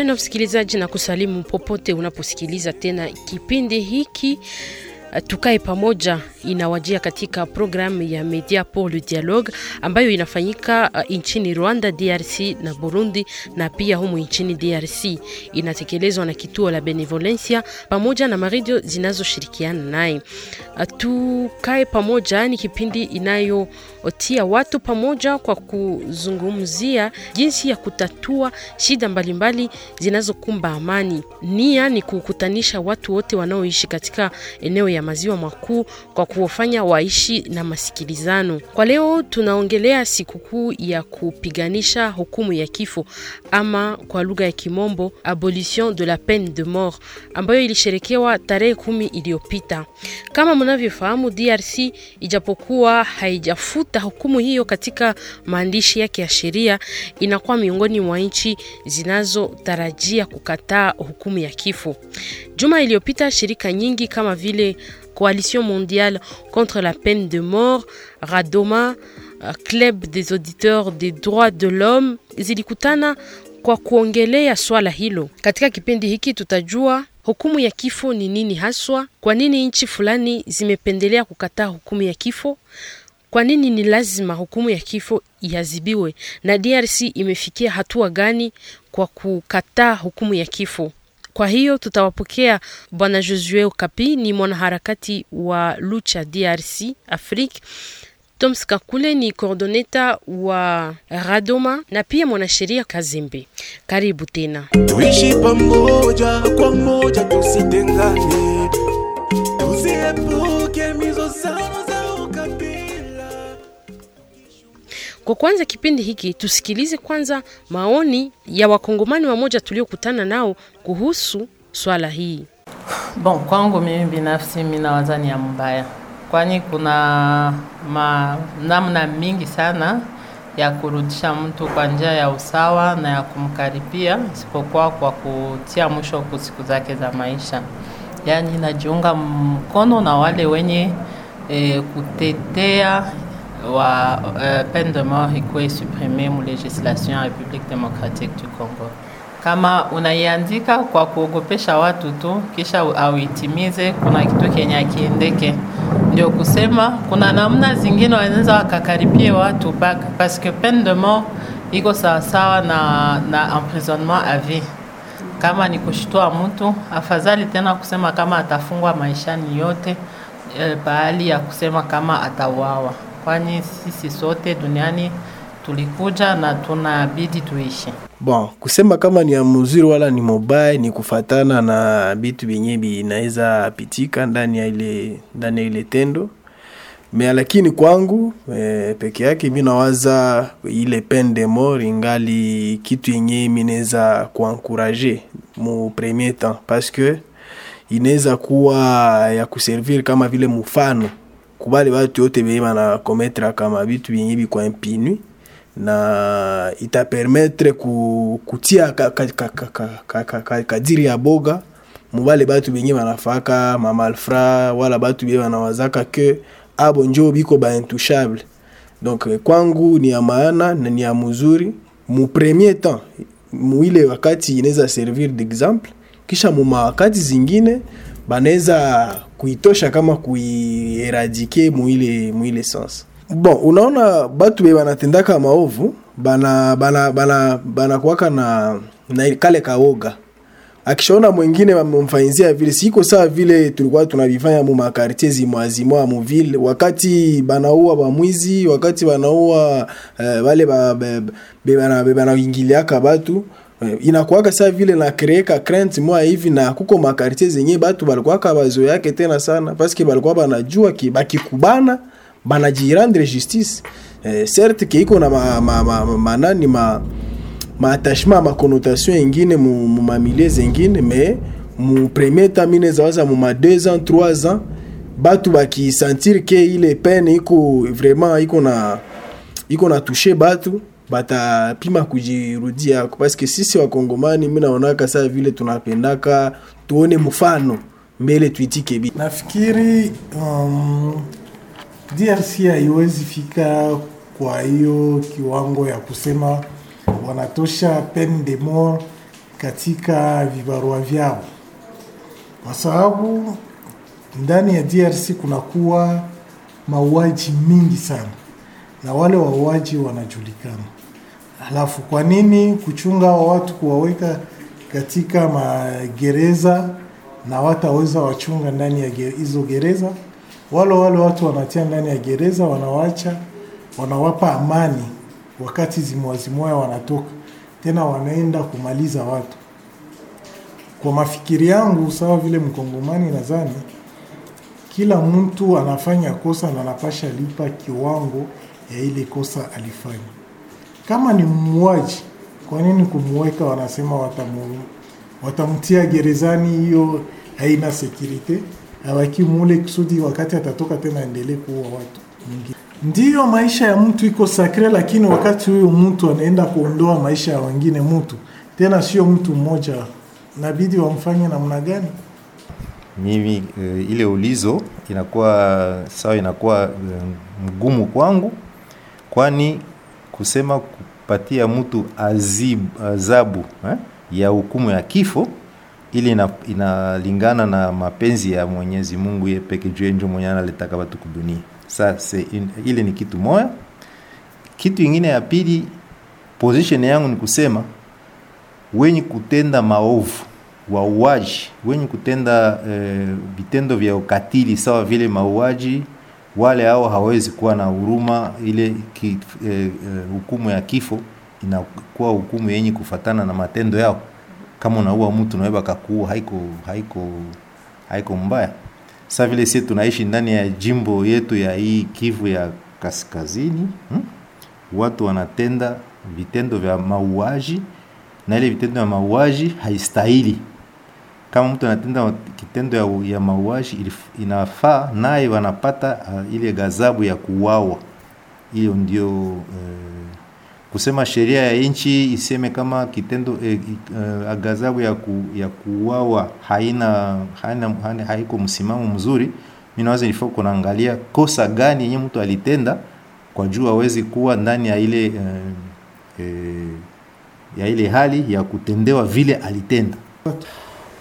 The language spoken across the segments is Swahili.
Mpendo msikilizaji, na kusalimu popote unaposikiliza tena kipindi hiki tukae pamoja inawajia katika programu ya Media pour le Dialogue ambayo inafanyika uh, nchini Rwanda, DRC na Burundi na pia humu nchini DRC. Inatekelezwa na kituo la Benevolencia pamoja na maredio zinazoshirikiana naye. Uh, tukae pamoja ni kipindi inayotia watu pamoja kwa kuzungumzia jinsi ya kutatua shida mbalimbali zinazokumba amani. Nia ni kukutanisha watu wote wanaoishi katika eneo ya maziwa makuu kwa kuwafanya waishi na masikilizano. Kwa leo tunaongelea sikukuu ya kupiganisha hukumu ya kifo ama kwa lugha ya Kimombo abolition de la peine de mort ambayo ilisherekewa tarehe kumi iliyopita. Kama mnavyofahamu, DRC ijapokuwa haijafuta hukumu hiyo katika maandishi yake ya sheria, inakuwa miongoni mwa nchi zinazotarajia kukataa hukumu ya kifo. Juma iliyopita shirika nyingi kama vile Coalition mondiale contre la peine de mort, Radoma, Club des auditeurs des droits de l'homme zilikutana kwa kuongelea swala hilo. Katika kipindi hiki tutajua hukumu ya kifo ni nini haswa, kwa nini nchi fulani zimependelea kukataa hukumu ya kifo, kwa nini ni lazima hukumu ya kifo iadhibiwe, na DRC imefikia hatua gani kwa kukataa hukumu ya kifo. Kwa hiyo tutawapokea Bwana Josue Okapi, ni mwanaharakati wa Lucha DRC Afrique. Toms Kakule ni koordoneta wa Radoma na pia mwanasheria Kazembe. Karibu tena. Tuishi pamoja kwa moja, tusitengane, tusiepuke mizozano Kwa kwanza kipindi hiki tusikilize kwanza maoni ya wakongomani wamoja tuliokutana nao kuhusu swala hii. Bon, kwangu mimi binafsi mimi nawaza ni ya mbaya, kwani kuna ma, namna mingi sana ya kurudisha mtu kwa njia ya usawa na ya kumkaribia, isipokuwa kwa kutia mwisho siku zake za maisha. Yaani najiunga mkono na wale wenye e, kutetea wa uh, peine de mort ikuwe supprimé mu législation ya République démocratique du Congo. Kama unaiandika kwa kuogopesha watu tu kisha auitimize, kuna kitu kenye akiendeke. Ndio kusema kuna namna zingine wanaweza wakakaripie watu baka, parce que peine de mort iko sawasawa na, na emprisonnement à vie. Kama ni kushitoa mtu, afadhali tena kusema kama atafungwa maishani yote eh, pahali ya kusema kama atauawa kwani sisi sote duniani tulikuja na tunabidi tuishi. Bon, kusema kama ni ya mzuri wala ni mubaya ni kufatana na bitu vyenye vinaweza pitika ndani ya ile ndani ya ile tendo. Me, lakini kwangu e, peke yake mi nawaza ile pende mor ingali kitu yenye minaweza kuankuraje mu premier temps. Parce que inaweza kuwa ya kuservir kama vile mfano kubali batu yote benye banakometra kama bitu benye biko impinu na itapermetre ku, kutia kadiri ka, ka, ka, ka, ka, ka, ya boga. Mubale batu benye banafaka mamalfra wala batu benye banawazaka ke abo njo biko baintouchable donc kwangu ni ya maana na ni ya muzuri. Mu premier temps muile wakati inaweza servir d'exemple kisha muma wakati zingine banaweza kuitosha kama kuieradike muile muile sens bon unaona batu be banatendaka maovu bana bana bana banakuwaka na, na kale kaoga. Akishaona mwingine wamemfanyizia vile siko sawa vile tulikuwa tunavifanya mu makartie zimwazimwa mu ville. Wakati banaua bamwizi wakati banaua uh, wale ba, be, be, bana, be, banaingiliaka batu inakuwaka saa vile na kreeka crainte moya hivi na kuko makartie zenye batu balikuwaka bazo yake tena sana. Paske balikuwa banajua ki bakikubana banajirandre justice. Eh, certe ke iko na ma, ma, ma, ma, manani ma maattachement ma maconnotation ingine mu, mu mamilie zengine me mu premier temps mine zawaza mu ma 2 ans 3 ans batu bakisentir ke ile pene iko vraiment iko na iko na touche batu batapima kujirudia paske sisi wakongomani mi naonaka saa vile tunapendaka tuone mfano mbele tuitike bi nafikiri um, DRC haiwezi fika kwa hiyo kiwango ya kusema wanatosha pen de mort katika vibarua vyao, kwa sababu ndani ya DRC kunakuwa mauaji mingi sana na wale wauaji wanajulikana. Halafu kwa nini kuchunga hao watu kuwaweka katika magereza na wataweza wachunga ndani ya hizo gereza? Wale wale watu wanatia ndani ya gereza, wanawacha wanawapa amani, wakati zimwazimwaya wanatoka tena, wanaenda kumaliza watu. Kwa mafikiri yangu, sawa vile Mkongomani, nadhani kila mtu anafanya kosa na anapasha lipa kiwango ya ile kosa alifanya. Kama ni muuaji, kwa nini kumweka? Wanasema watamu, watamtia gerezani, hiyo haina sekirite, awaki mule kusudi wakati atatoka tena endelee kuua watu. Ndiyo maisha ya mtu iko sakre, lakini wakati huyo mtu anaenda kuondoa maisha ya wengine, mtu tena sio mtu mmoja, nabidi wamfanye namna gani? mimi uh, ile ulizo inakuwa sawa, inakuwa uh, mgumu kwangu, kwani kusema kupatia mtu azabu eh, ya hukumu ya kifo ili inalingana ina, na mapenzi ya Mwenyezi Mungu ye peke juu njo mwenye analetaka watu kudunia. Sasa ile ni kitu moya. Kitu ingine ya pili, position yangu ni kusema wenye kutenda maovu wauaji wenye kutenda vitendo eh, vitendo vya ukatili sawa vile mauaji, wale hao hawezi kuwa na huruma. Ile ki, eh, hukumu ya kifo inakuwa hukumu yenye kufatana na matendo yao. Kama unaua mtu naweba kakuua, haiko haiko haiko mbaya. Sasa vile sisi tunaishi ndani ya jimbo yetu ya hii Kivu ya kaskazini hmm? Watu wanatenda vitendo vya mauaji na ile vitendo vya mauaji haistahili kama mtu anatenda kitendo ya, ya mauaji inafaa naye wanapata uh, ile ghadhabu ya kuuawa. Hiyo ndio uh, kusema sheria ya nchi iseme kama kitendo eh, uh, ghadhabu ya, ku, ya kuuawa haina, haina, haina haiko msimamo mzuri. Mimi naweza nifaa kunaangalia kosa gani yenye mtu alitenda kwa juu awezi kuwa ndani ya ile uh, eh, ya ile hali ya kutendewa vile alitenda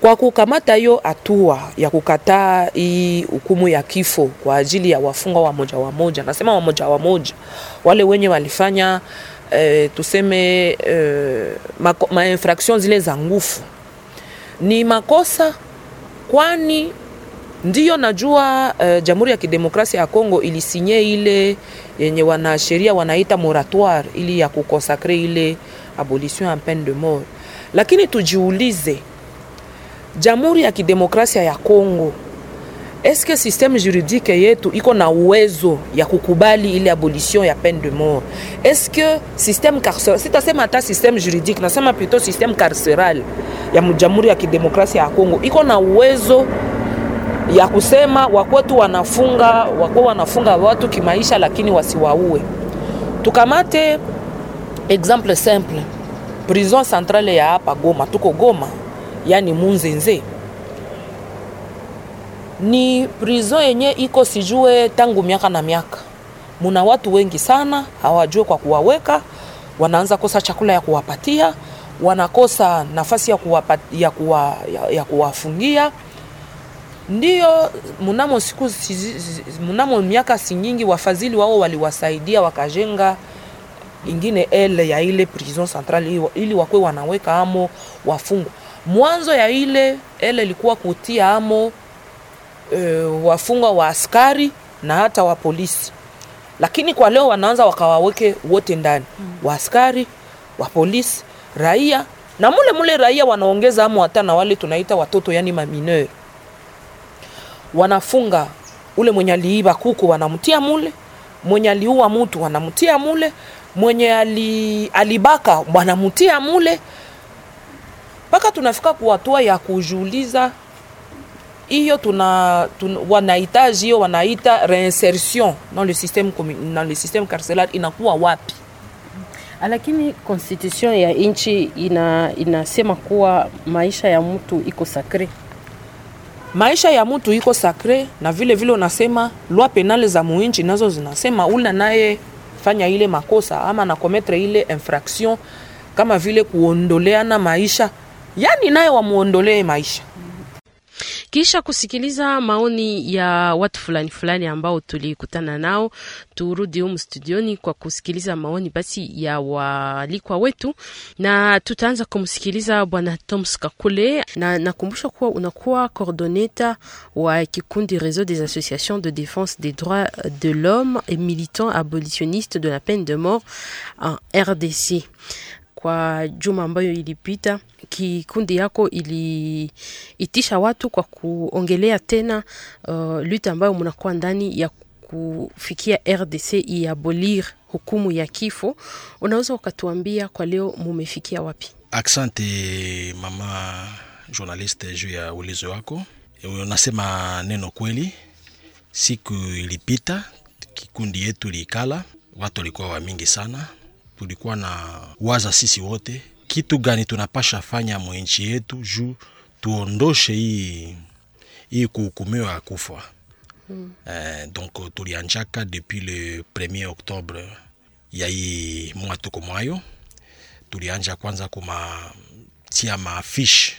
kwa kukamata hiyo hatua ya kukataa hii hukumu ya kifo kwa ajili ya wafungwa wamoja wamoja, nasema wamoja wamoja, wale wenye walifanya eh, tuseme eh, ma, ma zile za nguvu. Ni makosa, kwani ndiyo najua eh, Jamhuri ya Kidemokrasia ya Kongo ilisinye ile yenye wanasheria wanaita moratoire ili ya kukonsakre ile abolition ya peine de mort, lakini tujiulize Jamhuri ya Kidemokrasia ya Kongo, eske systeme juridique yetu iko na uwezo ya kukubali ile abolition ya peine de mort? Eske systeme carceral, sitasema hata systeme juridique, nasema plutôt systeme carceral ya Jamhuri ya Kidemokrasia ya Kongo iko na uwezo ya kusema wakwetu wanafunga wako wanafunga watu kimaisha, lakini wasiwaue. Tukamate exemple simple, prison centrale ya hapa Goma, tuko Goma yani Munzenze ni prizo yenye iko sijue tangu miaka na miaka. Muna watu wengi sana hawajue kwa kuwaweka, wanaanza kosa chakula ya kuwapatia, wanakosa nafasi ya, kuwapa, ya, kuwa, ya, ya kuwafungia. Ndiyo mnamo siku mnamo miaka si nyingi, wafadhili wao waliwasaidia wakajenga ingine ele ya ile prison centrale ili wakwe wanaweka amo wafungwa mwanzo ya ile ele ilikuwa kutia amo e, wafungwa wa askari na hata wa polisi, lakini kwa leo wanaanza wakawaweke wote ndani mm. wa askari wa polisi, raia na mule mule raia wanaongeza amo hata na wale tunaita watoto, yani mamineur. Wanafunga ule mwenye aliiba kuku wanamtia mule, mwenye aliua mtu wanamtia mule, mwenye ali, alibaka wanamtia mule mpaka tunafika kuwatua ya kujuliza hiyo tuna, tuna wanahitaji hiyo wanaita reinsertion dans le système dans le système carcéral inakuwa wapi? Lakini constitution ya nchi ina, inasema kuwa maisha ya mtu iko sakre. Maisha ya mtu iko sakre, na vile vile unasema loi penale za muinchi nazo zinasema ule naye fanya ile makosa ama na kometre ile infraction kama vile kuondoleana maisha yani naye wamuondolee maisha. Kisha kusikiliza maoni ya watu fulani fulani ambao tulikutana nao, turudi humu studioni kwa kusikiliza maoni basi ya walikwa wetu, na tutaanza kumsikiliza bwana Toms Kakule, na nakumbusha kuwa unakuwa coordoneta wa kikundi Réseau des associations de défense des droits de l'homme et militant abolitionniste de la peine de mort en RDC kwa juma ambayo ilipita kikundi yako iliitisha watu kwa kuongelea tena uh, lute ambayo mnakuwa ndani ya kufikia RDC iabolir hukumu ya kifo. Unaweza ukatuambia kwa leo mumefikia wapi? Aksante mama journaliste juu ya ulizo wako. Unasema neno kweli. Siku ilipita kikundi yetu liikala, watu walikuwa wa mingi sana tulikuwa na waza sisi wote kitu gani tunapasha fanya mwenchi yetu juu tuondoshe hii hii kuhukumiwa ya kufa. Mm. Eh, donc tulianjaka depuis le 1er octobre ya hii mwa tuko mwayo. Tulianja kwanza kumatia maafishe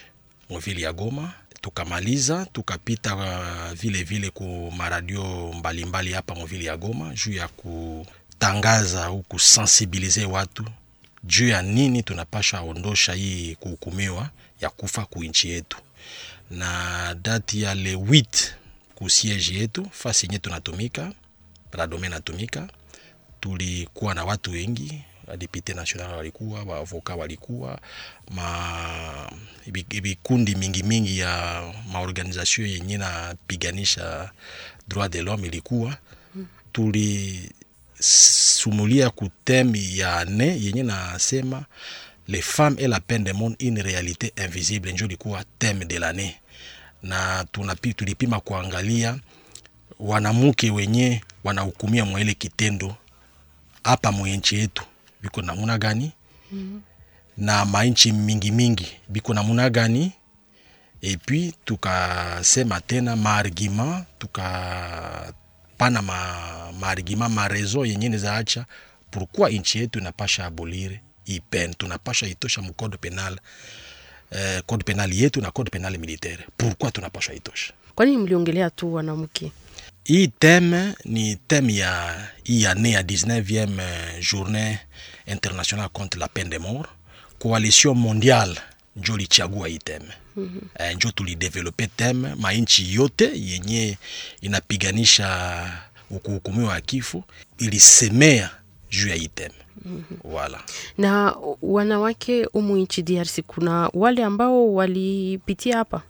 muvili ya Goma. Tukamaliza tukapita uh, vile vile ku maradio mbalimbali hapa muvili ya Goma juu ya kutangaza au kusensibilize watu juu ya nini tunapasha ondosha hii kuhukumiwa ya kufa kuinchi yetu, na dati ya le 8 kusiege yetu fasi yenye tunatumika radome natumika, tulikuwa na watu wengi, député national walikuwa, waavoka walikuwa, ma vikundi mingi mingi ya maorganization yenye napiganisha droit de l'homme ilikuwa. Tuli sumulia kutemi ya ne yenye nasema le femmes et la peine de monde une réalité invisible, njo likuwa teme de lane na tunapi, tulipima kuangalia wanamuke wenye wanahukumia mwa ile kitendo hapa mwenchi yetu. Biko namuna gani? Mm -hmm. na mainchi mingi mingi. Biko namuna gani? Epuis tukasema tena maargument tuka pana ma, maargima marezo yenye zaacha pourquoi inchi yetu inapasha abolire ipen tunapasha itosha mukode penal eh, code penal yetu na code penal militaire. Pourquoi tunapasha itosha? Kwa nini mliongelea tu wanamke? hii teme ni teme ya hii année ya 19e journée internationale contre la peine de mort. Coalition mondiale njo lichagua hii teme mm -hmm. njo tulidevelope teme mainchi yote yenye inapiganisha ukuhukumiwa ya kifo ilisemea juu ya hii teme mm -hmm. wala Na wanawake umu nchi DRC kuna wale ambao walipitia hapa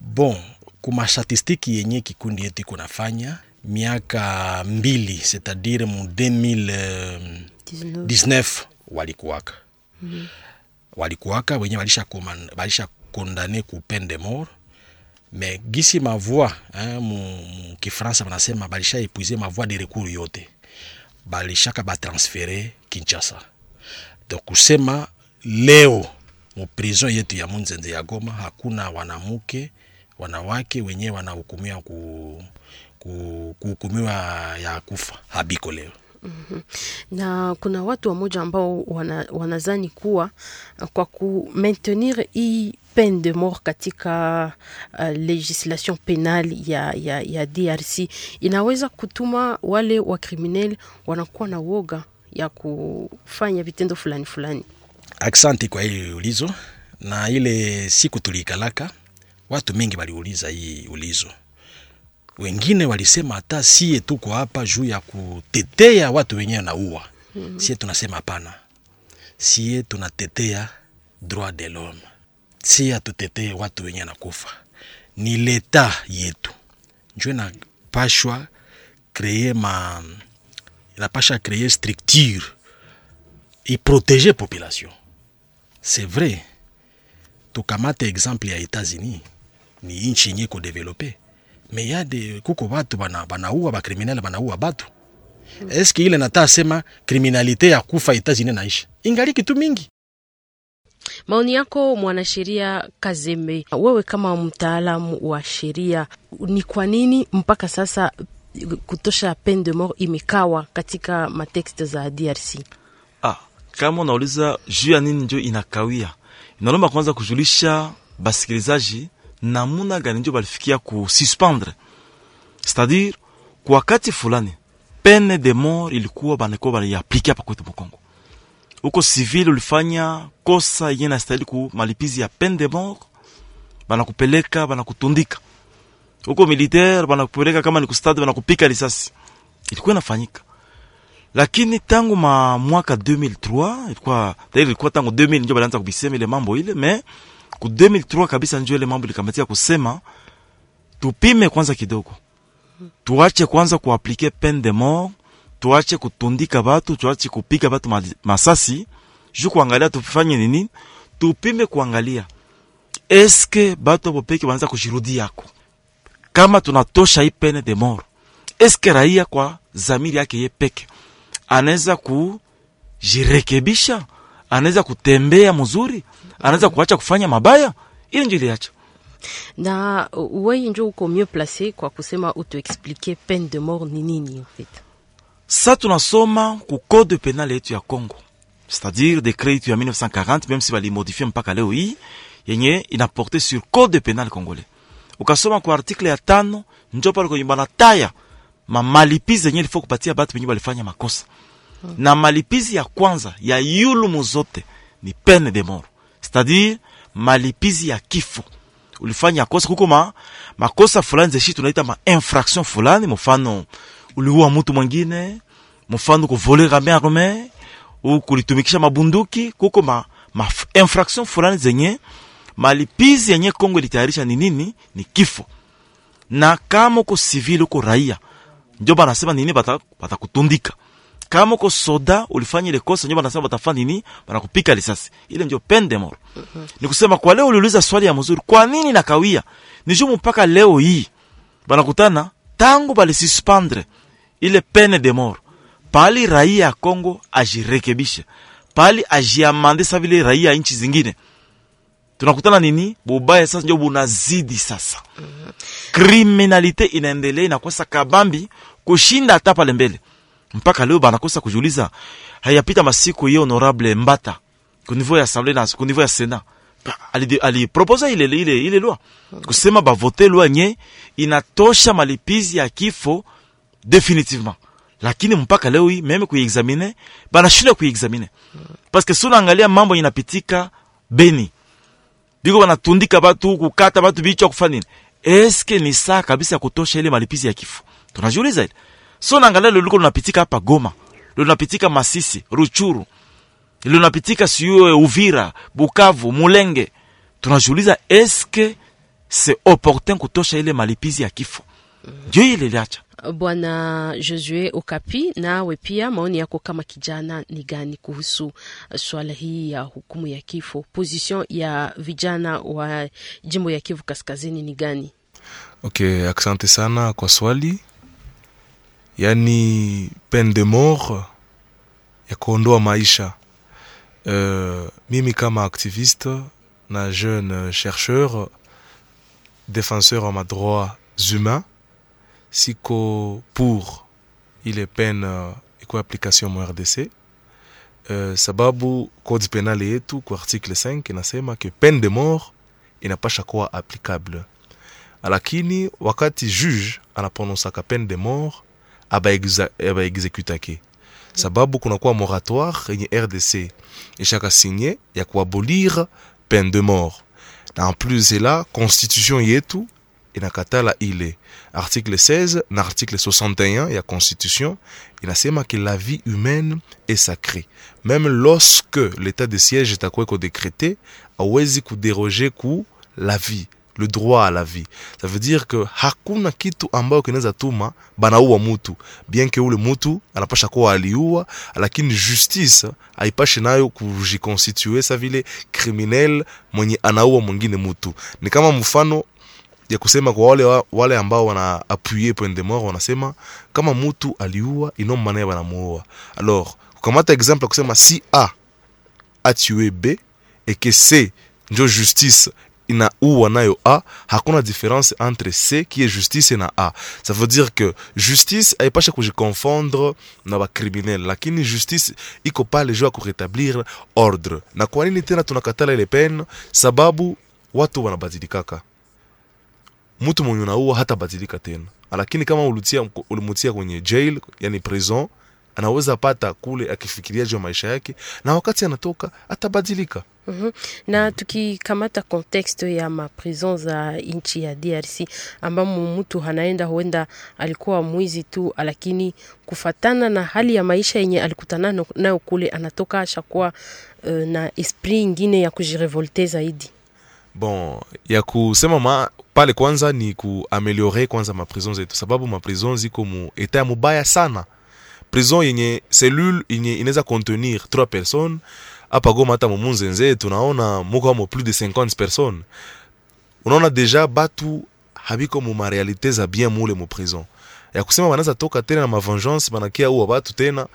bon kuma statistiki yenye kikundi yetu kunafanya miaka mbili c'est-à-dire mu 2019 walikuwaka mm -hmm. walikuwaka wenye walisha, walisha ku peine de mort. Mais gisi mavoi hein, mu, mu kifransa banasema balisha epuize mavoi de recours yote. Balishaka batransfere kinshasa. Donc kusema leo muprison yetu ya munzenze ya goma hakuna wanamuke wanawake wenyewe wanahukumiwa ku, ku, kuhukumiwa ya kufa habiko leo. Na kuna watu wamoja ambao wana, wanazani kuwa kwa ku maintenir hii de mort katika uh, legislation penale ya, ya, ya DRC inaweza kutuma wale wa criminel wanakuwa na woga ya kufanya vitendo fulani fulani. Aksanti kwa hii ulizo, na ile siku tuliikalaka, watu mingi waliuliza hii ulizo. Wengine walisema hata sie tuko hapa juu ya kutetea watu wenyewe na uwa mm -hmm. Sie tunasema hapana, sie tunatetea droit de l'homme, sie hatutetee watu wenye nakufa. Ni leta yetu. Njo inapashwa kreye ma inapasha kreye structure iproteger population. C'est vrai tukamate exemple ya Etats-Unis ni inchi yenye kodevelope me yade kuko batu bana banaua bakriminele banaua batu. Eske ile nata sema kriminalite ya kufa Etats-Unis naisha ingali kitu mingi Maoni yako mwanasheria Kazembe, wewe kama mtaalamu wa sheria, ni kwa nini mpaka sasa kutosha peine de mort imekawa katika matexte za DRC? Ah, kama unauliza juu ya nini njo inakawia, inalomba kwanza kujulisha basikilizaji namuna gani njo balifikia kususpendre, c'est-à-dire kwa wakati fulani peine de mort ilikuwa banakuwa banaiaplike hapa kwetu Mkongo. Huko civil ulifanya kosa yenye nastahili ku malipizi ya peine de mort, banakupeleka banakutundika. Huko militaire banakupeleka kama ni kustade, banakupika risasi. Ilikuwa inafanyika lakini tangu ma mwaka 2003 ilikuwa tayari, ilikuwa tangu 2000 ndio balianza kubisema ile mambo ile, me ku 2003 kabisa ndio ile mambo likamatia kusema tupime kwanza kidogo, tuache kwanza kuaplike peine de mort, tuache kutundika batu, tuache kupiga batu masasi juu kuangalia tufanye nini, tupime kuangalia eske batu hapo peke wanaanza kushirudi yako, kama tunatosha hii pene de mort, eske raia kwa zamiri yake ye peke anaweza kujirekebisha, anaweza kutembea mzuri, anaweza kuacha kufanya mabaya. Ili ndio iliacha. Na wewe ndio uko mieux placé kwa kusema utuexplike peine de mort ni nini en fait. Sa tunasoma ku code penal yetu ya Congo, c'est-à-dire décret yetu ya 1940 même si balimodifie mpaka leo hii yenye inaporte sur code penal congolais. Ukasoma kwa article ya tano njo pale kwenye banataya ma malipizi yenye ilifo kupatia batu benye balifanya makosa na malipizi ya kwanza ya yulumu zote ni peine de mort, c'est-à-dire malipizi ya kifo. Ulifanya kosa kuko ma, makosa fulani zeshi tunaita ma infraction fulani, mfano uliua mtu mwingine, mfano kuvole kuvolera arme au kulitumikisha mabunduki, kuko ma, ma infraction fulani zenye malipizi yenye Kongo ilitayarisha ni nini? Ni kifo. Na kama uko civil uko raia, ndio banasema nini, bata batakutundika kama uko soda ulifanya ile kosa, ndio banasema batafanya nini, banakupika risasi. Ile ndio peine de mort. Ni kusema kwa leo uliuliza swali ya mzuri, kwa nini nakawia? Ni jumu mpaka leo hii banakutana tangu balisuspendre ile pene de mort, pali raia ya Kongo ajirekebishe, pali ajiamande sa vile raia ya nchi zingine. Tunakutana nini, bubaya sasa ndio bunazidi sasa. Kriminalite inaendelea inakosa kabambi kushinda hata pale mbele. Mpaka leo banakosa kujiuliza. Hayapita masiku hiyo, honorable Mbata ku ya assemblée na ku ya Senat aliproposa ali ile ile ile loi. Kusema bavote loi nye inatosha malipizi ya kifo definitivement, lakini mpaka leo hii meme kuiexamine banashinda kuiexamine paske si unaangalia mambo inapitika Beni biko banatundika batu kukata batu bichwa kufanya nini? Eske ni saa kabisa ya kutosha ile malipizi ya kifo? Tunajiuliza ile so naangalia lilo liko hapa Goma, linapitika Masisi, Ruchuru, linapitika siyo Uvira, Bukavu, Mulenge. Tunajiuliza eske c'est opportun kutosha ile malipizi ya kifo? Ndio ile iliacha Bwana Josue Okapi, nawe pia maoni yako kama kijana ni gani kuhusu swala hii ya hukumu ya kifo? Position ya vijana wa jimbo ya Kivu Kaskazini ni gani? Okay, asante sana kwa swali. Yani peine de mort ya kuondoa maisha. Uh, mimi kama activiste na jeune chercheur défenseur wa madroits humains siko pour ile uh, iko application mu RDC uh, sababu code penal yetu kwa article 5 inasema ke peine de mort inapasha kuwa applicable, lakini wakati juge anaprononsaka peine de mort abaexekutake sababu kunakuwa moratoire yenye RDC ishaka sinye ya kuabolir peine de mort, en plus ela constitution yetu inakatala ile article 16 na article 61 ya constitution inasema que la vie humaine est sacrée. Même lorsque l'état de siège itakuweko décrété awezi kuderoger ku la vie le droit à la vie. Ça veut dire que hakuna kitu ambayo kinaweza tuma banaua mutu. Bien que ule mutu anapasha kuwa aliua lakini justice haipashe nayo kujiconstitue sa vile criminel mwenye anaua mwingine mutu. Ni kama mfano ya kusema kwa wale, wale ambao wana appuyer point de mort wanasema kama mutu aliua inomba naye banamuua alors kukamata exemple ya kusema si a a tué b que c njo justice inaua nayo a hakuna différence entre c qui est justice na a. Ça veut dire que justice haipashe kujiconfondre na bacriminel lakini justice iko pale juu ya kuretablir ordre. Na kwa nini tena tunakatala ile pene sababu watu wanabadilikaka mtu mwenye unaua hatabadilika tena lakini kama ulitia ulimutia kwenye jail yani prison anaweza pata kule akifikiria juu ya maisha yake na wakati anatoka atabadilika Mm -hmm. na tukikamata kontekste ya maprison za nchi ya DRC ambamo mtu anaenda huenda alikuwa mwizi tu, lakini kufatana na hali ya maisha yenye alikutana nayo kule, anatoka ashakuwa uh, na esprit ingine ya kujirevolte zaidi. bon ya kusema ma pale kwanza ni kuameliore kwanza maprison zetu sababu maprison ziko mu eta ya mubaya sana. Prison yenye cellule yenye inaweza contenir 3 personnes hapa goma hata mumunzenze tunaona muko amo plus de 50 personnes. Unaona deja batu habiko mu marealite za bien mule mu prison. Ya kusema wanaweza toka tena na mavengeance banakia uwa batu tena.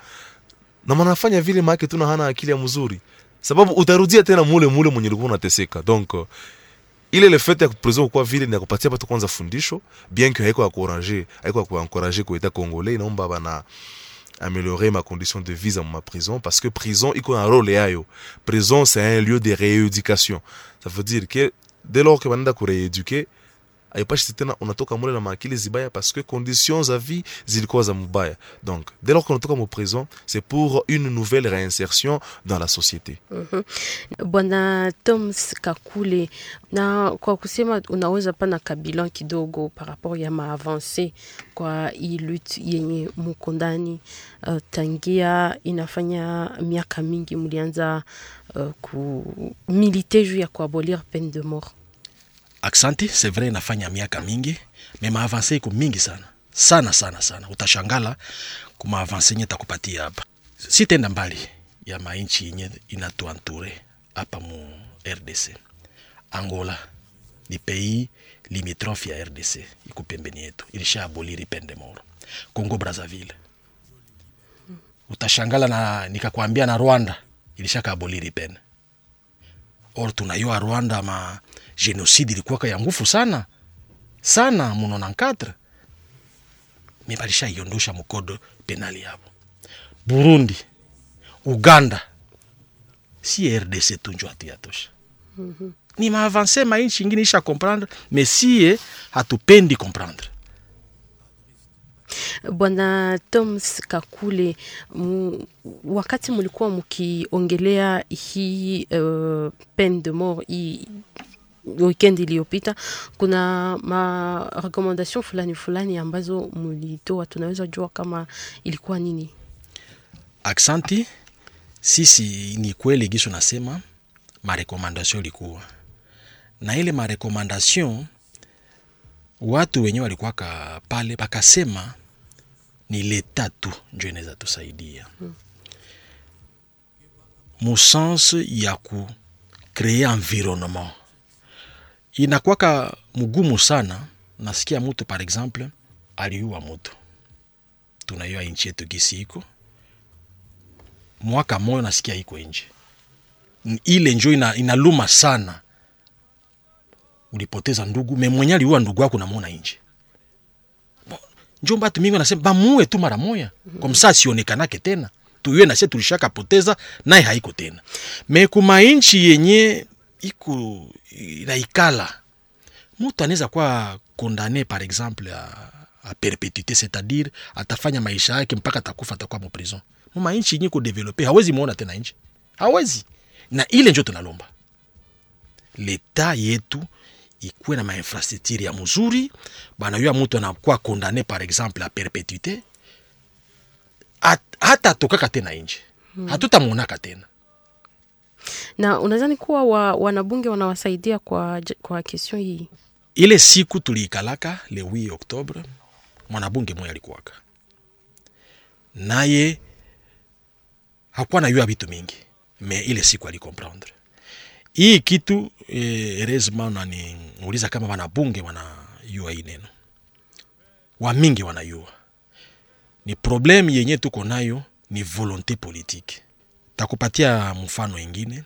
Na manafanya vile maake tuna hana akili ya mzuri sababu utarudia tena mule mule mwenye ulikuwa unateseka. Donc ile le fait ya prison kwa vile ni kupatia batu kwanza fundisho bien que haiko kuoranger haiko kuencourager kwa etat congolais inaomba bana améliorer ma condition de vie dans ma prison parce que prison iko na role yayo prison c'est un lieu de rééducation. Ça veut dire que dès lors que banaenda kureeduke aipashi tena unatoka mule na maakili zibaya parce que conditions za vie zilikuwa za mubaya donc dès lors unatoka mu prison c'est pour une nouvelle réinsertion dans la société Mhm. Bwana Toms Kakule, na kwa kusema unaweza pana kabilan kidogo par rapport ya maavance kwa hii lutte yenye muko ndani uh, tangia inafanya miaka mingi mlianza uh, kumilite juu ya kuabolir peine de mort. Aksanti, c'est vrai inafanya miaka mingi, me maavanse iko mingi sana sana sana sana, utashangala kumaavanse nye takupatia hapa. Sitenda mbali ya mainchi yenye inatuanture hapa mu RDC. Angola ni pays limitrophe ya RDC, iko pembeni yetu, ilisha aboliri peine de mort. Congo Brazzaville utashangala na nikakwambia na Rwanda ilishaka aboliri pene or tunayua Rwanda ma genocide ilikuwaka ya ngufu sana. Sana mu 94 me balishaiondosha mukodo penali yabo. Burundi, Uganda si RDC tunjo hatuyatosha ni maavanse mainchi ingine isha comprendre mais sie hatupendi comprendre. Bwana Toms Kakule, wakati mulikuwa mukiongelea hii uh, peine de mort hii weekend iliyopita, kuna ma recommendation fulani fulani ambazo mlitoa, tunaweza jua kama ilikuwa nini? Aksanti, sisi ni kweli gisho nasema marekomandasyon ilikuwa. Na ile marekomandasyon, watu wenyewe walikuwaka pale bakasema ni leta tu njo inaweza tusaidia. Hmm. musanse ya kukree environnement inakwaka mgumu sana. Nasikia mutu par exemple aliua mutu, tunaiwa inchi yetu gisi iko. Mwaka moyo, nasikia iko nje ile njo ina, inaluma sana. Ulipoteza ndugu. Me mwenye aliua ndugu wako namwona nje Bo, njo batu mingi wanasema bamue tu mara moya kwa msaa sionekanake tena. Tuyue nasie tulishaka poteza naye haiko tena. Me kuma inchi yenye iko inaikala mutu anaweza kuwa kondane par exemple a, a perpetuite c'est-à-dire atafanya maisha yake mpaka atakufa atakuwa mu prison. Muma inchi yenye kudevelope hawezi muona tena nchi hawezi. Na ile njo tunalomba. Leta yetu ikuwe na mainfrastructure ya mzuri bana. Yua mutu anakuwa kondane par exemple a perpetuite At- hata atokaka tena nje. Hmm. hatutamonaka tena Na unadhani kuwa wa, wanabunge wanawasaidia kwa, kwa kesio hii? ile siku tuliikalaka le 8 Oktobre, mwanabunge moya alikuwaka naye hakuwa nayua vitu mingi, me ile siku alikomprendre hii kitu eh, resma naniuliza kama wanabunge wanayua hii neno, wamingi wanayua ni problem yenye tuko nayo ni volonté politique. Takupatia mfano ingine,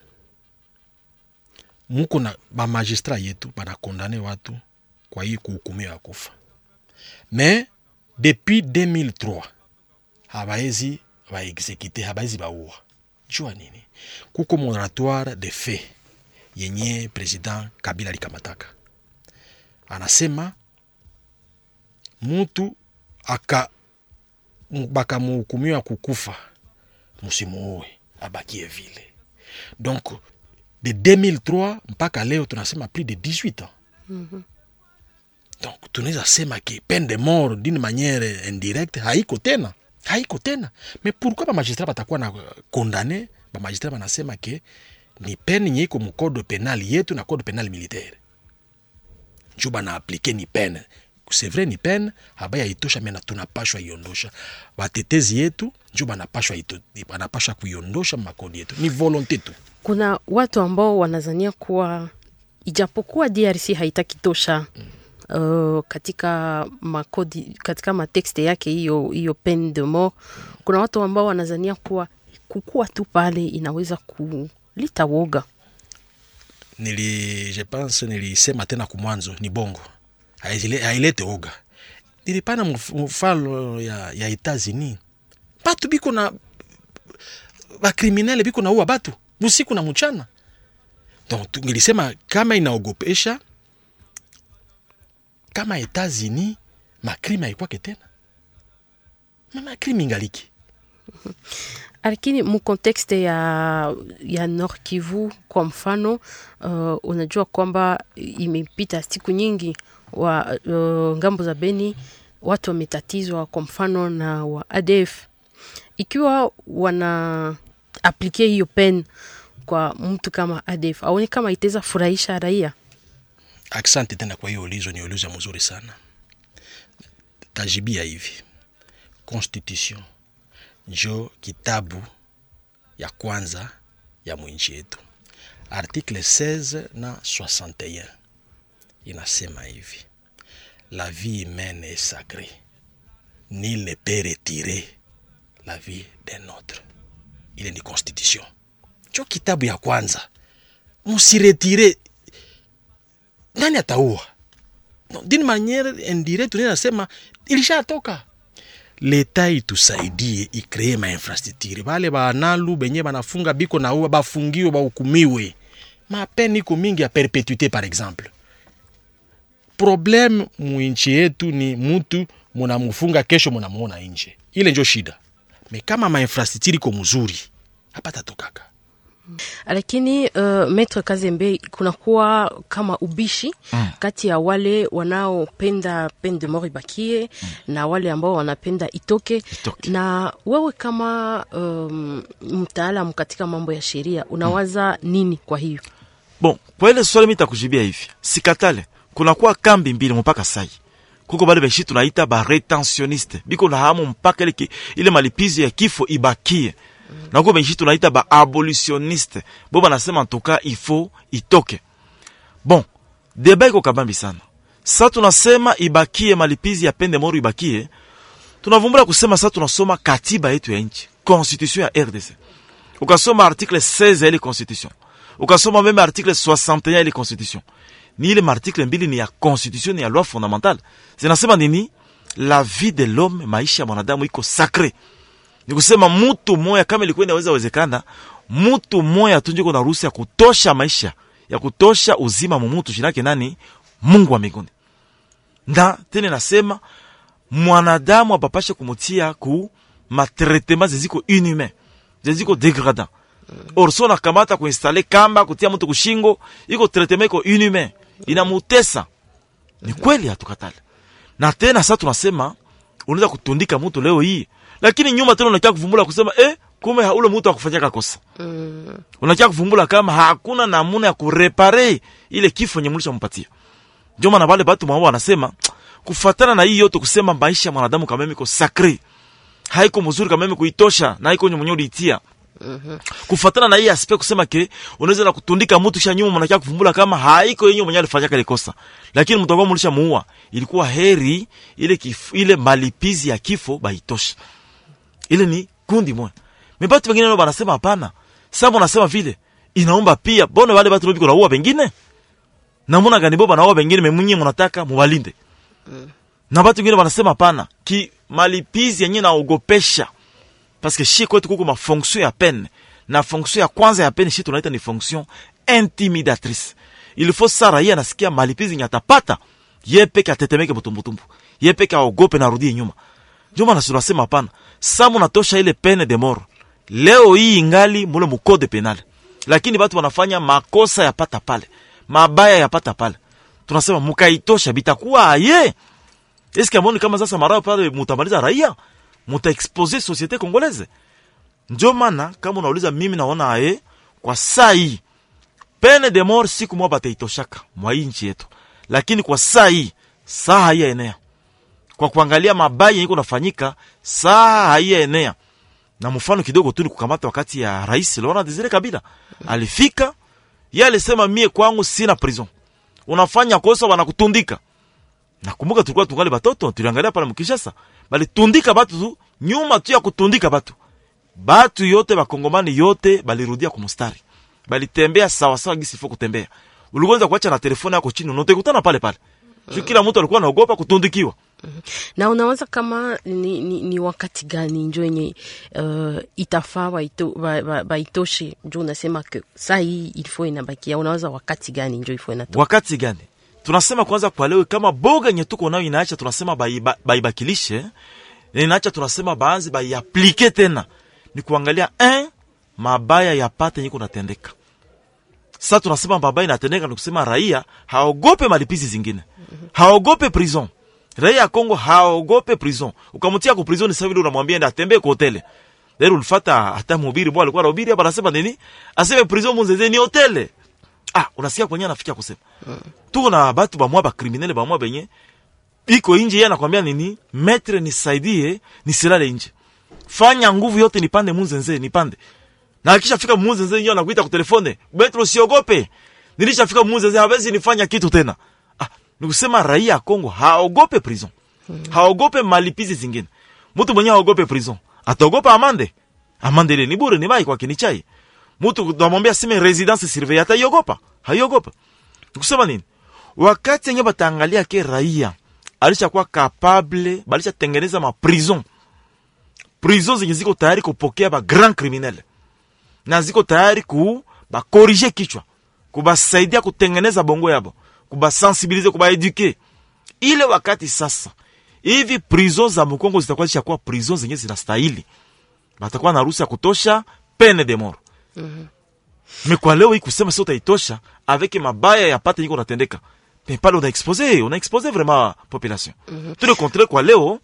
muko na bamagistrat yetu banakondane watu kwa hii kuhukumiwa ya kufa. Me depuis 2003 habaezi baexekute habaezi baua jua nini? Kuko moratoire de fait yenye president kabila alikamataka. Anasema mutu aka mu- bakamuhukumiwa kukufa musimuue abakie vile donc de 2003 mpaka leo tunasema plus de 18 ans. Donc tunaweza sema ke peine de mort d'une manière indirecte haiko tena haiko tena. Mais pourquoi bamagistrat batakuwa na kondane bamagistrat banasema ke ni peine yenye iko mu code penal yetu na code penal militaire. Njo banaaplike ni peine c'est vrai ni peine habaya itosha mena tunapashwa iondosha. Watetezi yetu njo banapashwa banapashwa kuiondosha makodi yetu. Ni volonté tu. Kuna watu ambao wanazania kuwa ijapokuwa DRC haitaki tosha uh, katika makodi katika matekste yake hiyo hiyo peine de mort, kuna watu ambao wanazania kuwa kukuwa tu pale inaweza kulita woga. nili je pense nilisema tena kumwanzo ni bongo hailete oga. Nilipana mfalo ya, ya Etats-Unis batu biko na bakriminele biko naua batu busiku na mchana. Don tungelisema kama inaogopesha kama Etats-Unis makrimi haikwake tena. Mamakrime ingaliki. Lakini mukontekste ya, ya Nord Kivu kwa mfano uh, unajua kwamba imepita siku nyingi wa uh, ng'ambo za Beni watu wametatizwa kwa mfano na wa ADF, ikiwa wana aplike hiyo pen kwa mtu kama ADF, aone kama itaweza furahisha raia. Asante tena kwa hiyo ulizo, ni ulizo mzuri sana. Tajibia hivi, constitution. Njo kitabu ya kwanza ya mwinchi yetu, article 16 na 61 inasema hivi, la vie humaine est sacrée, nul ne peut retirer la vie d'un autre. Ile ni constitution, njo kitabu ya kwanza, musiretire. Nani ataua? No, d'une manière indirecte nasema ilishatoka leta itusaidie ikree mainfrastructure bale banalu benye banafunga biko na uwa bafungiwe bahukumiwe mapeni iko mingi ya perpetuité par exemple problème mwinchi yetu ni mutu munamufunga kesho munamuona nje ile njo shida me kama mainfrastructure iko mzuri hapatatokaka lakini uh, Metre Kazembe kunakuwa kama ubishi mm. kati ya wale wanaopenda peine de mort ibakie mm. na wale ambao wanapenda itoke, Itoke. na wewe kama um, mtaalamu katika mambo ya sheria unawaza mm. nini kwa hiyo? bon kwa ile swali mi takujibia hivi sikatale kunakuwa kambi mbili mpaka sai. Kuko bale beshi tunaita ba retentionniste biko na hamu mpaka ile, ile malipizi ya kifo ibakie. Na kuko beshi tunaita ba abolitionniste. Bo banasema ntoka ifo itoke. Bon deba iko kabambi sana. Sa tunasema ibakie malipizi ya pende moro ibakie. Tunavumbula kusema sa tunasoma katiba yetu ya nchi constitution ya rdc ukasoma article 16 ya ile constitution. Ukasoma meme article 61 ya ile constitution ni ile maartikle mbili ni ya constitution ni ya loi fondamentale. Zinasema nini? La vie de l'homme maisha ya mwanadamu iko sacre ni kusema mutu moya kama ilikuwa inaweza wezekana mutu moya tunje kuna na ruhusa ya kutosha maisha ya kutosha uzima mumutu jinake nani? Mungu wa mbinguni. Na tena nasema mwanadamu apapashe kumutia ku matretema zeziko inhumain zeziko degradant Orso na nakamata kuinstale kamba kutia mtu kushingo iko tretema iko inhumain inamutesa. Ni kweli hatukatale na tena sasa tunasema unaweza kutundika mtu leo hii lakini nyuma tena unakia kuvumbula kusema eh, kume ule mtu akufanyaka kosa. Mm. unakia kuvumbula kama hakuna namuna ya kurepare ile kifo nye mulishampatia ndio maana wale batu mwao wanasema kufatana na hii yote kusema maisha ya mwanadamu kama mimi ko sakre haiko mzuri kama mimi kuitosha na haiko mwenye uliitia kufatana na hii aspect kusema ke unaweza na kutundika mtu kisha nyuma mnakia kuvumbula kama haiko yenyewe mwenye alifanya kile kosa lakini mtu akao mlisha muua ilikuwa heri ile kifu, ile malipizi ya kifo baitosha ile ni kundi moja Mbatu wengine nao wanasema hapana sasa wanasema vile inaomba pia bona wale watu batu kunaua wengine. Na namuna gani bo wengine bengine memunye muwalinde. Mm. na watu wengine wanasema hapana. ki malipizi yenyewe naogopesha paske shi kwetu kuko mafonction ya peine na fonction ya kwanza ya peine shi tunaita ni fonction intimidatrice. Il faut sa raia anasikia malipizi atapata ye peke atetemeke mutumbutumbu ye peke aogope na arudie nyuma. Ndio maana tunasema hapana samu natosha ile peine de mort. Leo hii ingali mule mukode penal. Lakini batu wanafanya makosa yapata pale mabaya yapata pale. Tunasema mukaitosha bitakuwa aye. Eske amoni kama sasa marao pale mutamaliza raia mutaexpose société congolaise. Ndio maana kama unauliza mimi naona aye kwa saa hii pene de mort siku moja bataitoshaka mwa nchi yetu. Lakini kwa saa hii saa haiyaenea. Kwa kuangalia mabaya yenye kunafanyika saa haiyaenea. Na mfano kidogo tu ni kukamata wakati ya rais Laurent Desire Kabila. Alifika yeye alisema mie kwangu sina prison. Unafanya kosa wanakutundika nakumbuka tulikuwa tungali batoto tuliangalia pale mkishasa. Balitundika batu tu nyuma tu ya kutundika batu. Batu yote bakongomani yote balirudia kumustari balitembea sawa sawa gisi fo kutembea. Uligonza kuacha na telefoni yako chini unatekutana pale pale. Mm. kila mtu alikuwa anaogopa kutundikiwa. Na unawaza kama ni, ni, ni wakati gani njo yenye uh, itafaa baitoshe ba, ba, baitoshe njo unasema ke saa hii ilifo inabakia. Unawaza wakati gani njo ifo inatoka? Wakati gani tunasema kwanza kwa leo kama boga yenye tuko nayo inaacha tunasema baibakilishe ba, ba inaacha tunasema baanze baiaplike tena. Ni kuangalia eh, mabaya yapate yenye natendeka. sasa tunasema mabaya inatendeka ni kusema raia haogope malipizi zingine. Haogope prison. Raia ya Kongo haogope prison. Ukamtia ku prison sasa vile unamwambia enda atembee kwa hoteli leo ulifata hata mhubiri bwana alikuwa anahubiri hapa anasema nini? Aseme prison munzeze ni hoteli ah unasikia kwenye anafikia kusema. Mm. tuko na batu bamwa bakriminele bamwa benye. Iko nje yeye anakwambia nini? Metre nisaidie nisilale nje fanya nguvu yote nipande munzenze nipande. Na akishafika munzenze yeye anakuita kwa telefone. Metre usiogope. Nilishafika munzenze hawezi nifanya kitu tena. Ah nikusema raia ya Kongo haogope prison. Haogope malipizi zingine. Mtu mwenye haogope prison ataogopa amande? Amande ile ni bure ni mai kwake ni chai mtu namwambia sime residence surveillée ataiogopa? Haiogopa nikusema nini? Wakati yenye bataangalia ke raia alishakuwa kapable balishatengeneza ma prison. Prison zenye ziko tayari kupokea ba grand criminel. Na ziko tayari ku bakorije kichwa. Kubasaidia kutengeneza bongo yabo. Kubasensibilize kubaeduke ile wakati sasa hivi prison za mkongo zitakuwa zishakuwa prison zenye zinastahili. Batakuwa na ruhusa ya kutosha pene de mort me kwa leo hii kusema sio utaitosha avec mabaya ya pate yiko natendeka. Mais pale una expose una expose vraiment population. Tout le contraire kwa leo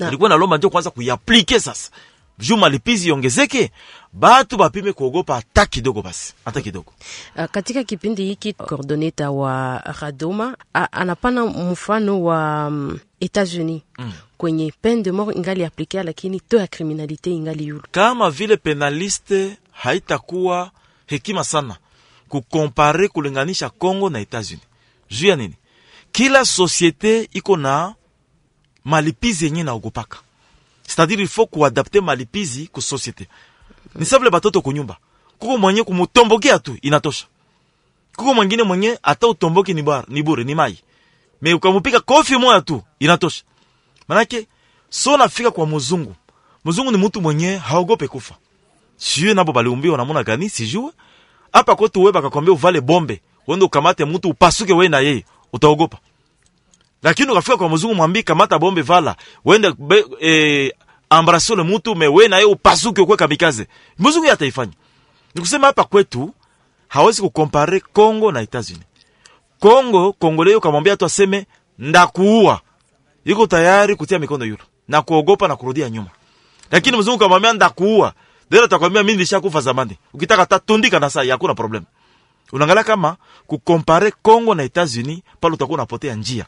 Na- ilikuwa nalomba ndio kwanza kuiaplike sasa. Juu malipizi iongezeke batu bapime kuogopa hata kidogo basi hata kidogo. Uh, katika kipindi hiki coordoneta wa Radoma a, anapana mfano wa um, Etats-Unis. Mm. kwenye peine de mort ingali aplikia, lakini to ya kriminalite ingali yulu. kama vile penaliste haitakuwa hekima sana kukompare kulinganisha Congo na Etats-Unis. Juu ya nini? Kila societe iko na malipizi yenye naogopaka, c'est-à-dire il faut kuadapte malipizi ku societe. Ni sawa batoto kunyumba, kuko mwenye kumutombokea tu inatosha, kuko mwingine mwenye ata utomboke ni bar, ni bure ni mai, me ukamupika kofi moya tu inatosha. Manake so nafika kwa muzungu, muzungu ni mtu mwenye haogope kufa sijue nabo baliumbiwa namuna gani sijue. Hapa kwetu wewe bakakwambia uvale bombe uende ukamate mtu upasuke wewe na yeye utaogopa. Lakini ukafika kwa mzungu mwambie kamata bombe vala uende be, e, embrasse le mtu me we na yeye upasuke ukwe kamikaze. Mzungu yataifanya ataifanya. Nikusema hapa kwetu hawezi kukompare Kongo na Etats-Unis. Kongo Kongoleo kamwambia tu aseme ndakuua. Yuko tayari kutia mikono yule na kuogopa na kurudia nyuma. Lakini mzungu kamwambia ndakuua dera atakwambia mimi nilishakufa zamani. Ukitaka tatundika na saa hakuna problem. Unaangalia kama kukompare Kongo na Etats-Unis pale utakuwa unapotea njia.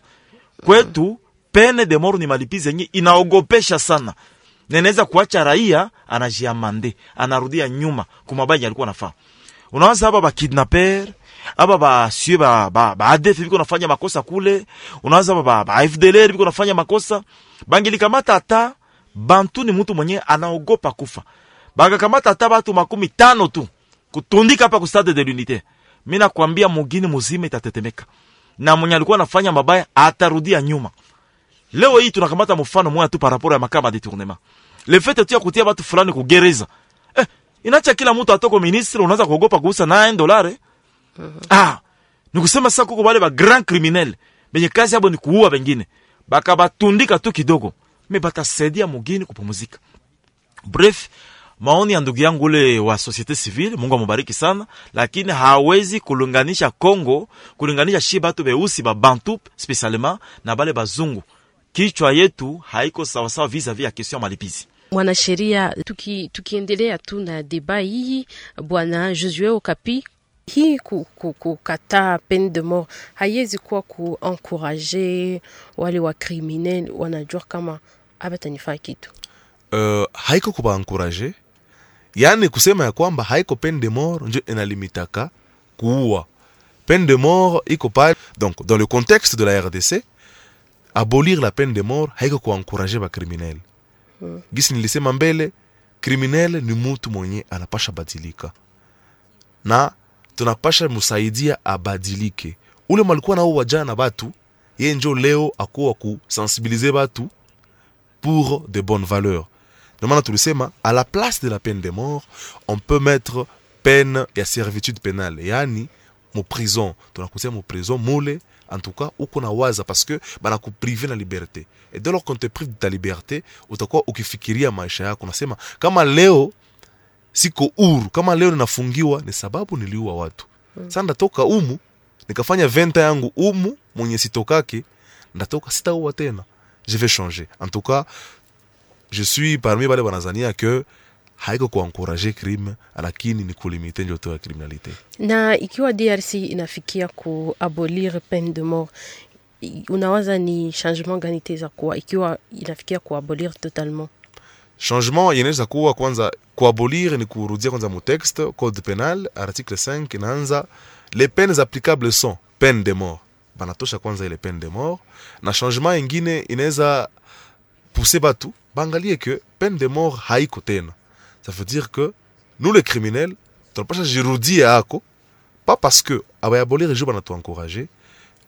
Kwetu pene de mort ni malipizi yenye inaogopesha sana. Na inaweza kuacha raia anajiamande anarudia nyuma kumabaya alikuwa anafaa. unaanza hapa ba kidnapper hapa ba sio ba ba, ba ADF biko nafanya makosa kule. Unaanza hapa ba, ba FDLR biko nafanya makosa. Bangilikamata hata bantu ni mtu mwenye anaogopa kufa bakakamata ata batu makumi tano tu. Kutundika hapa ku stade de l'unité. Mi nakwambia mugini muzima itatetemeka. Na mwenye alikuwa anafanya mabaya atarudia nyuma. Leo hii tunakamata mfano moya tu paraporo ya makama detournement le fait tu ya kutia batu fulani kugereza. Eh, inacha kila mtu atoko ministre unaanza kuogopa kuusa 9 dolare ah nikusema sasa kuko wale ba grand criminel. Benye kazi yabo ni kuua bengine bakabatundika tu kidogo. Me batasaidia mugini kupumzika. Bref maoni ya ndugu yangu ule wa societe civile mungu amubariki sana lakini hawezi kulinganisha congo kulinganisha shi batu beusi babantu spesialema na bale bazungu. Kichwa yetu haiko sawasawa vis-a-vis ya kestion ya malipizi. Mwanasheria tuki, tukiendelea tu na deba hii bwana josue okapi hii kukataa ku, ku, peine de mort haiwezi kuwa kuencourage wale wa criminel wanajua kama abatanifaa kitu. Uh, haiko kubaencourage yaani kusema ya kwamba haiko peine de mort njo inalimitaka kuua. Peine de mort iko pale donc dans le contexte de la rdc abolir la peine de mort haiko kuencourage bacriminel hmm. gisi nilisema mbele kriminel ni mutu mwenye anapasha badilika. Na tunapasha musaidia abadilike. Ule malikuwa nao wajana batu ye njo leo akuwa kusensibilize batu pour de bonnes valeurs ndio maana tulisema à la place de la peine de mort on peut mettre peine ya servitude pénale. Yaani mu prison. Tunakutia mu prison mule en tout cas uko na waza parce que banakuprive na liberté. Et dès lors qu'on te prive de ta liberté utakuwa ukifikiria maisha yako unasema kama leo siko huru kama leo ninafungiwa ni sababu niliua watu. Hmm. sasa ndatoka umu nikafanya venta yangu umu mwenye sitokake ndatoka sitaua tena. Je vais changer. En tout cas je suis parmi bale banazania que haiko kuankuraje crime lakini ni kulimite njoto ya criminalité. Na ikiwa drc inafikia kuabolir peine de mort unawaza ni changement gani teza kuwa ikiwa inafikia kuabolir totalement? Changement inaweza kuwa kwanza kuabolir ni kurudia kwanza mu texte code penal article 5 inaanza les peines applicables sont peine de mort. Banatosha kwanza ile peine de mort. Na changement ingine inaweza pousser batu bangalie que peine de mort haiko tena ça veut dire que nous les criminels tunapasha jirudia ako pas parce que abayabolir jo banatuencourage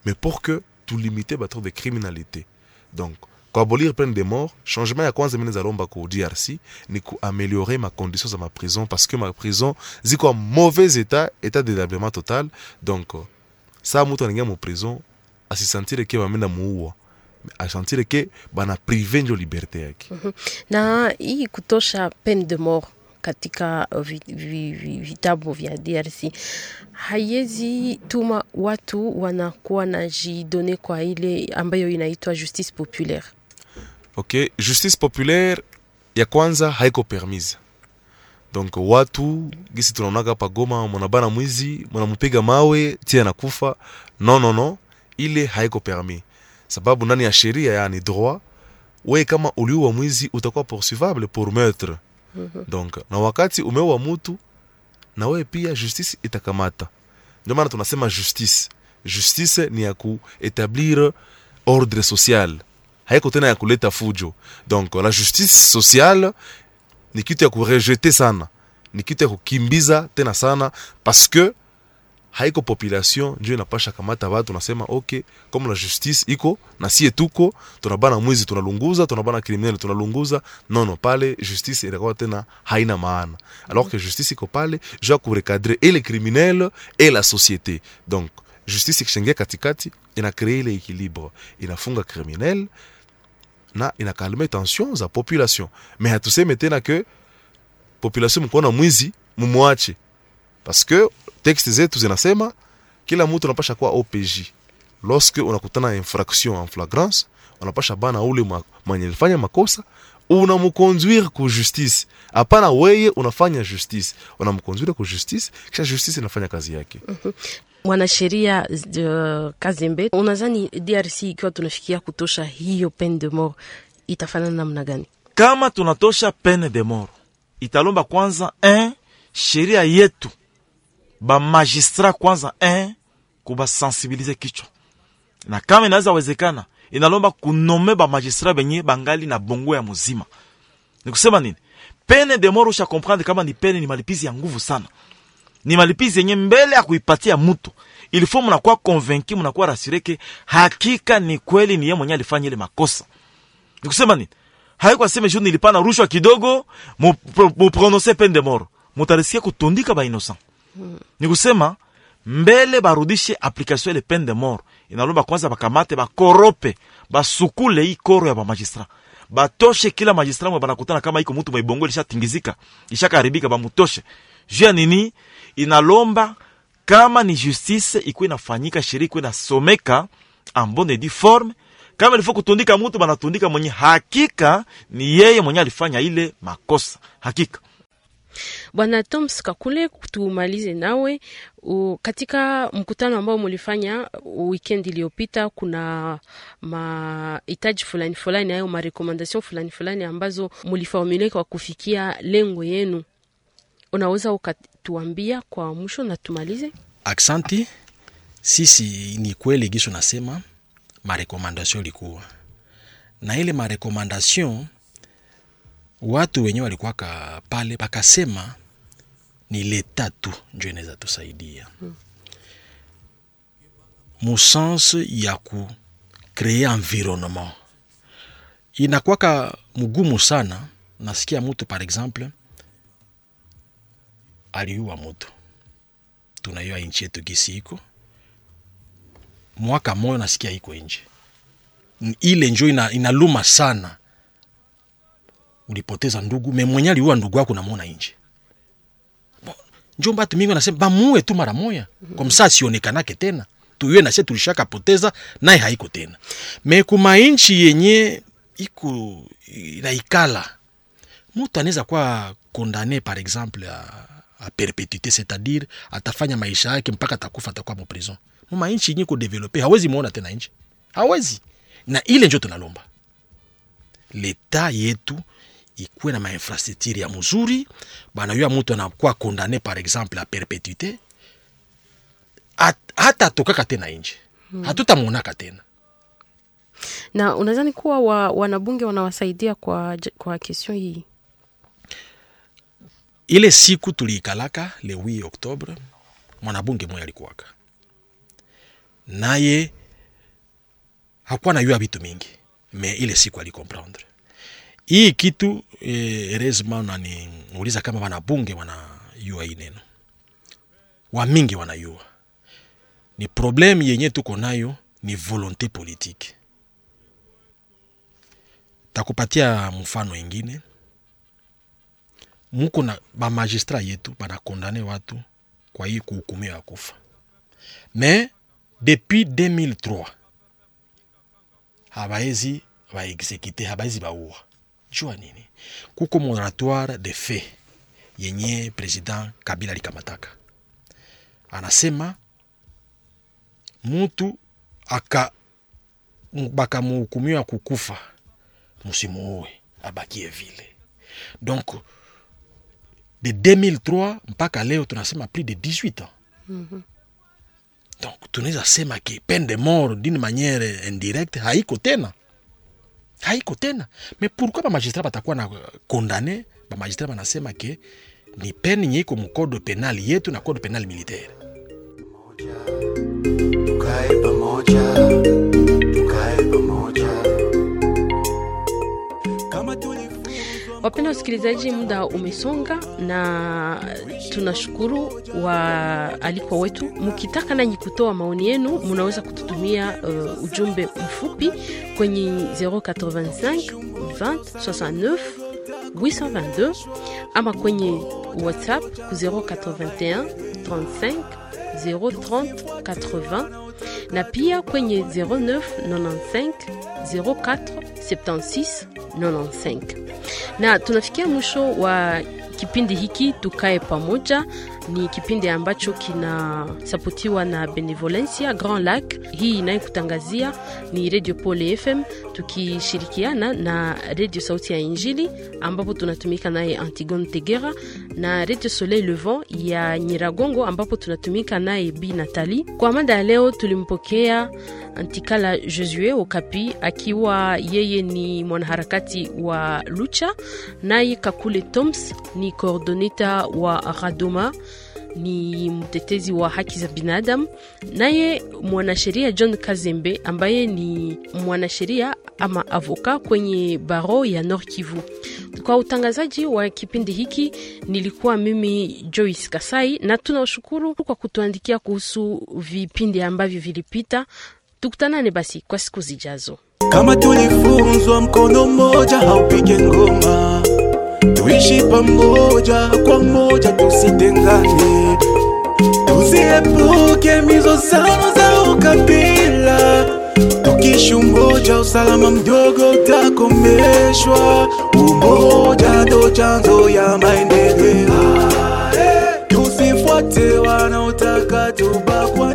mais pour que tulimite bato de criminalité donc kuabolir peine de mort changement ya kwanza mine zalomba ku drc ni kuameliore macondition za maprison parce que maprison a mauvais état état de délabrement total. Donc saa mutu anaingia mu prison asisantire ke bamenda muua asantire ke bana prive njo liberte yake mm -hmm. na hii kutosha peine de mort katika vitabu vya DRC haiwezi tuma watu wanakuwa na jidone kwa ile ambayo inaitwa justice populaire. ok justice populaire ya kwanza haiko permise donc watu gisi tunaonaka pa Goma, mwanabana mwizi mwanamupiga mawe tia nakufa. No, no, no, ile haiko permis sababu ndani ya sheria yani droit, we kama uliua mwizi utakuwa poursuivable pour meurtre. Mm -hmm. donc na wakati umeua mutu na wewe pia justice itakamata. Ndio maana tunasema justice. Justice ni ya kuetablir ordre social. Haiko tena ya kuleta fujo. Donc la justice sociale ni kitu ya kurejete sana. Ni kitu ya kukimbiza tena sana parce que haiko population njo inapasha kamata watu nasema ok comme la justice iko na sie tuko tunabana mwizi tunalunguza tunabana criminel tunalunguza. Nono pale justice inakuwa tena haina maana. Alors que justice iko pale juu ku recadrer et les criminels et la société. Donc justice ikishaingia katikati ina créer ile équilibre. Inafunga criminel na inakalme tension za population. Mais hatuseme tena que population mkuona mwizi mumwache. Parce que texte zetu zinasema kila mtu anapasha kuwa OPJ. Lorsque unakutana infraction en flagrance, unapasha bana ule mwenye alifanya makosa unamkonduire ku justice. Hapana weye unafanya justice, unamkonduire ku justice, kisha justice inafanya kazi yake. Mwanasheria uh, Kazembe, unadhani DRC ikiwa tunafikia kutosha hiyo peine de mort itafanana namna gani? Kama tunatosha peine de mort, italomba kwanza eh, sheria yetu bamagistrat kwanza un kubasensibilize kichwa, na kama inaweza wezekana, inalomba kunome bamagistrat benye bangali na bongo ya muzima. Nikusema nini? Pene de mort, usha comprendre kama ni pene, ni malipizi ya nguvu sana. ni malipizi yenye mbele ya kuipatia mtu ilifo mnakuwa konvenki mnakuwa rasireke hakika ni kweli ni ye mwenye alifanya ile makosa Nikusema nini haiko aseme juu nilipana rushwa kidogo muprononse peine de mort mutarisikia kutundika ba innocent ni kusema mbele barudishe application ile peine de mort. Inalomba kwanza bakamate bakorope basukule hii koro ya bamagistrat batoshe kila magistrat mwe banakutana kama iko mutu mwaibongo ilishatingizika ishakaribika bamutoshe. Juu ya nini? Inalomba kama ni justice ikuwe inafanyika sheria ikuwe inasomeka ambone di forme. Kama ilifo kutundika mutu banatundika mwenye hakika ni yeye mwenye alifanya ile makosa. Hakika Bwana Toms Kakule, tumalize nawe u, katika mkutano ambao mulifanya weekend iliyopita, kuna mahitaji fulani fulani ayo marekomandation fulani fulani ambazo mulifaumile kwa kufikia lengo yenu, unaweza ukatuambia kwa mwisho na tumalize? Aksanti. Sisi ni kweli gisho nasema marekomandation ilikuwa na ile marekomandation watu wenyewe walikuwaka pale pakasema ni leta tu njo inaweza tusaidia. Hmm. ya ku kukree environnement. Inakwaka mgumu sana. Nasikia mutu par exemple aliua mutu. Tunaiwa inchi yetu gisi iko. Mwaka moyo nasikia iko nje. Ile njo inaluma ina, inaluma sana ulipoteza ndugu. Me mwenye aliua ndugu wako namwona nje. Njomba batu mingi nasema bamuue tu mara moya kwa msaa sionekanake tena. Tuyue nase tulishaka poteza naye haiko tena. Me kuma inchi yenye iko inaikala mutu anaweza kuwa kondane par exemple a, a perpetuite c'est-à-dire atafanya maisha yake mpaka atakufa atakuwa mu prison. Muma inchi yenye kudevelope hawezi muona tena nje. Hawezi. Na ile njo tunalomba. Leta yetu ikuwe na mainfrastructure ya mzuri banayua mutu anakuwa kondane par exemple a perpetuite At, hata atokaka tena nje. Hmm. hatutamwonaka tena. Na unadhani kuwa wa, wanabunge wanawasaidia kwa, kwa kestion hii? Ile siku tuliikalaka le 8 octobre mwanabunge moya alikuwaka. Naye hakuwa na yua vitu mingi. Me ile siku alikomprendre hii kitu eh, heureusement unaniuliza kama wanabunge wanayua hii neno. Wamingi wanayua ni probleme yenye tuko nayo ni volonté politique. Takupatia mfano ingine. Muko na bamagistrat yetu banakondane watu kwa hii kuhukumiwa ya kufa. Me depuis 2003 habaezi baexekite habaezi baua jua nini? Kuko moratoire de fait yenye president kabila alikamataka. Anasema mutu aka bakamuhukumiwa kukufa musimuue abakie vile. Donc de 2003 mpaka leo tunasema plus de 18 ans. Mm-hmm. donc tunaweza sema ke peine de mort d'une manière indirecte haiko tena haiko tena. Me pourquoi bamagistrat batakuwa na kondane bamagistrat banasema ke ni peni nye iko mukode penal yetu na code penal militaire. Tukae pamoja. Tukae pamoja Wapenda wasikilizaji, muda umesonga na tunashukuru waalikwa wetu. Mkitaka nanyi kutoa maoni yenu, munaweza kututumia uh, ujumbe mfupi kwenye 085 20 69 822 ama kwenye WhatsApp ku 081 35 030 80 na pia kwenye 09 95 04 76 95 na tunafikia mwisho wa kipindi hiki tukae pamoja ni kipindi ambacho kinasapotiwa na benevolencia grand lac. Hii inayokutangazia ni radio pole fm tukishirikiana na radio sauti ya injili ambapo tunatumika naye antigone tegera na radio soleil levant ya nyiragongo ambapo tunatumika naye Bi natali kwa mada ya leo tulimpokea Antikala Josue Okapi akiwa yeye ni mwanaharakati wa Lucha, naye Kakule Toms ni koordoneta wa Radoma ni mtetezi wa haki za binadamu, naye mwanasheria John Kazembe ambaye ni mwanasheria ama avoka kwenye baro ya Nord Kivu. Kwa utangazaji wa kipindi hiki nilikuwa mimi Joyce Kasai, na tunashukuru kwa kutuandikia kuhusu vipindi ambavyo vilipita. Tukutanane basi kwa siku zijazo. Kama tulifunzwa mkono mmoja haupige ngoma, tuishi pamoja kwa moja, tusitengane, tuziepuke mizozano za ukabila. Tukishi umoja, usalama mdogo utakomeshwa. Umoja ndo chanzo ya maendeleo, tusifuate wanaotaka tubakwa